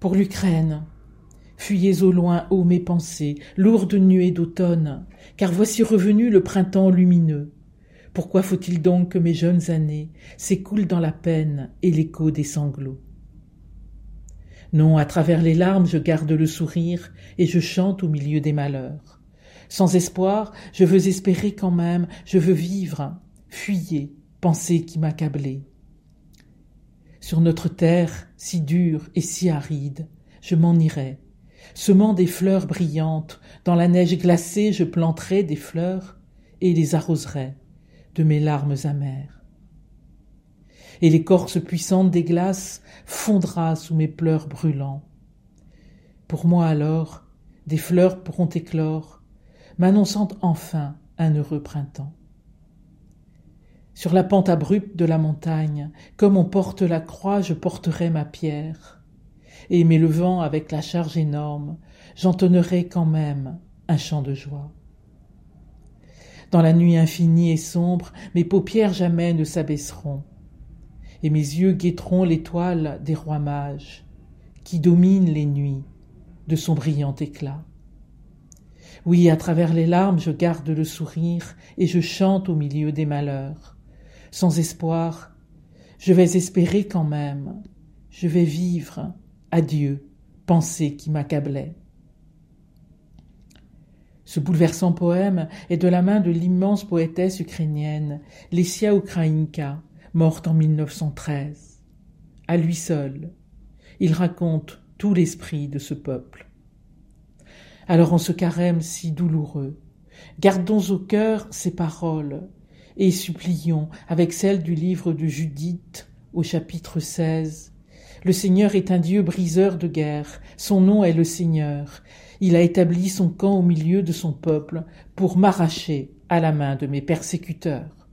Pour l'Ukraine, fuyez au loin, ô mes pensées, lourdes nuées d'automne, car voici revenu le printemps lumineux. Pourquoi faut-il donc que mes jeunes années s'écoulent dans la peine et l'écho des sanglots? Non, à travers les larmes je garde le sourire et je chante au milieu des malheurs. Sans espoir, je veux espérer quand même, je veux vivre. Fuyez, pensée qui m'accablait. Sur notre terre, si dure et si aride, je m'en irai. Semant des fleurs brillantes, dans la neige glacée je planterai des fleurs et les arroserai de mes larmes amères. Et l'écorce puissante des glaces fondra sous mes pleurs brûlants. Pour moi alors, des fleurs pourront éclore, m'annonçant enfin un heureux printemps. Sur la pente abrupte de la montagne, comme on porte la croix, je porterai ma pierre, et m'élevant avec la charge énorme, j'entonnerai quand même un chant de joie. Dans la nuit infinie et sombre, mes paupières jamais ne s'abaisseront, et mes yeux guetteront l'étoile des rois mages, qui domine les nuits de son brillant éclat. Oui, à travers les larmes, je garde le sourire et je chante au milieu des malheurs. Sans espoir, je vais espérer quand même, je vais vivre, adieu, pensée qui m'accablait. Ce bouleversant poème est de la main de l'immense poétesse ukrainienne Lesia Ukrainka, morte en 1913. À lui seul, il raconte tout l'esprit de ce peuple. Alors en ce carême si douloureux, gardons au cœur ces paroles et supplions, avec celles du livre de Judith au chapitre 16, le Seigneur est un Dieu briseur de guerre, son nom est le Seigneur. Il a établi son camp au milieu de son peuple pour m'arracher à la main de mes persécuteurs.